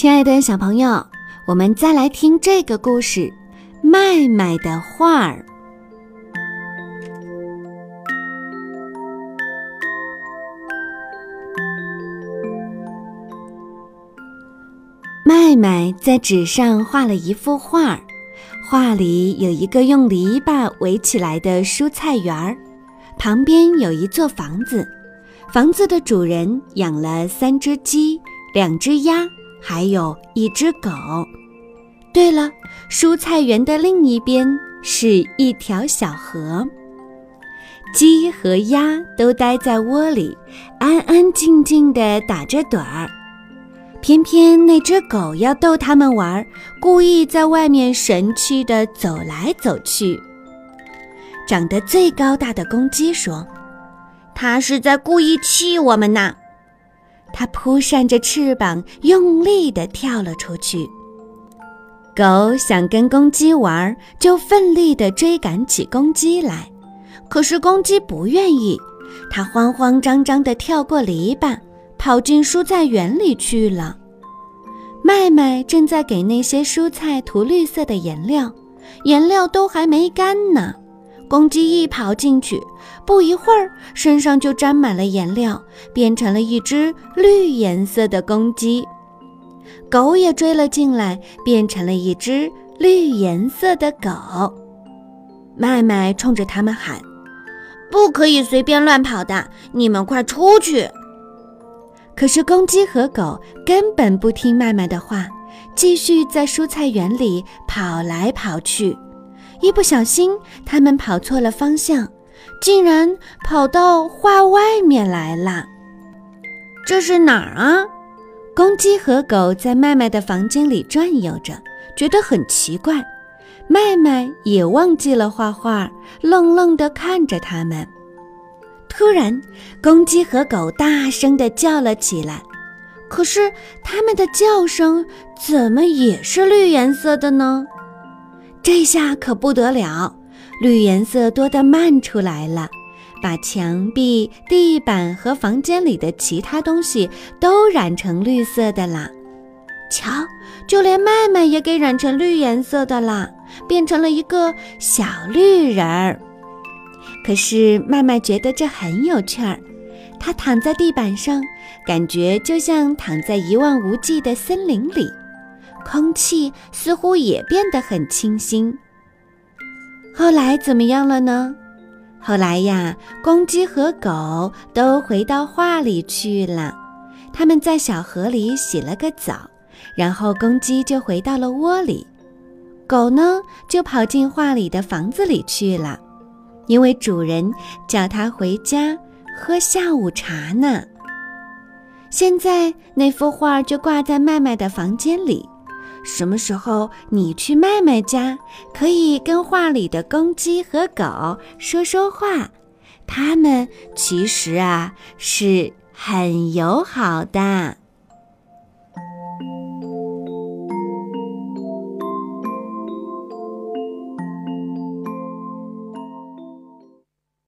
亲爱的小朋友，我们再来听这个故事《麦麦的画儿》。麦麦在纸上画了一幅画，画里有一个用篱笆围起来的蔬菜园儿，旁边有一座房子，房子的主人养了三只鸡、两只鸭，还有一只狗。对了，蔬菜园的另一边是一条小河，鸡和鸭都待在窝里，安安静静地打着盹儿。偏偏那只狗要逗它们玩，故意在外面神气地走来走去。长得最高大的公鸡说：“它是在故意气我们呢。”它扑扇着翅膀，用力地跳了出去。狗想跟公鸡玩，就奋力地追赶起公鸡来，可是公鸡不愿意，它慌慌张张地跳过篱笆。跑进蔬菜园里去了。麦麦正在给那些蔬菜涂绿色的颜料，颜料都还没干呢。公鸡一跑进去，不一会儿身上就沾满了颜料，变成了一只绿颜色的公鸡。狗也追了进来，变成了一只绿颜色的狗。麦麦冲着他们喊：“不可以随便乱跑的，你们快出去！”可是公鸡和狗根本不听麦麦的话，继续在蔬菜园里跑来跑去。一不小心，他们跑错了方向，竟然跑到画外面来了。这是哪儿啊？公鸡和狗在麦麦的房间里转悠着，觉得很奇怪。麦麦也忘记了画画，愣愣地看着他们。突然，公鸡和狗大声地叫了起来。可是，它们的叫声怎么也是绿颜色的呢？这下可不得了，绿颜色多得漫出来了，把墙壁、地板和房间里的其他东西都染成绿色的啦。瞧，就连麦麦也给染成绿颜色的啦，变成了一个小绿人儿。可是麦麦觉得这很有趣儿，他躺在地板上，感觉就像躺在一望无际的森林里，空气似乎也变得很清新。后来怎么样了呢？后来呀，公鸡和狗都回到画里去了，他们在小河里洗了个澡，然后公鸡就回到了窝里，狗呢就跑进画里的房子里去了。因为主人叫它回家喝下午茶呢。现在那幅画就挂在麦麦的房间里。什么时候你去麦麦家，可以跟画里的公鸡和狗说说话。它们其实啊是很友好的。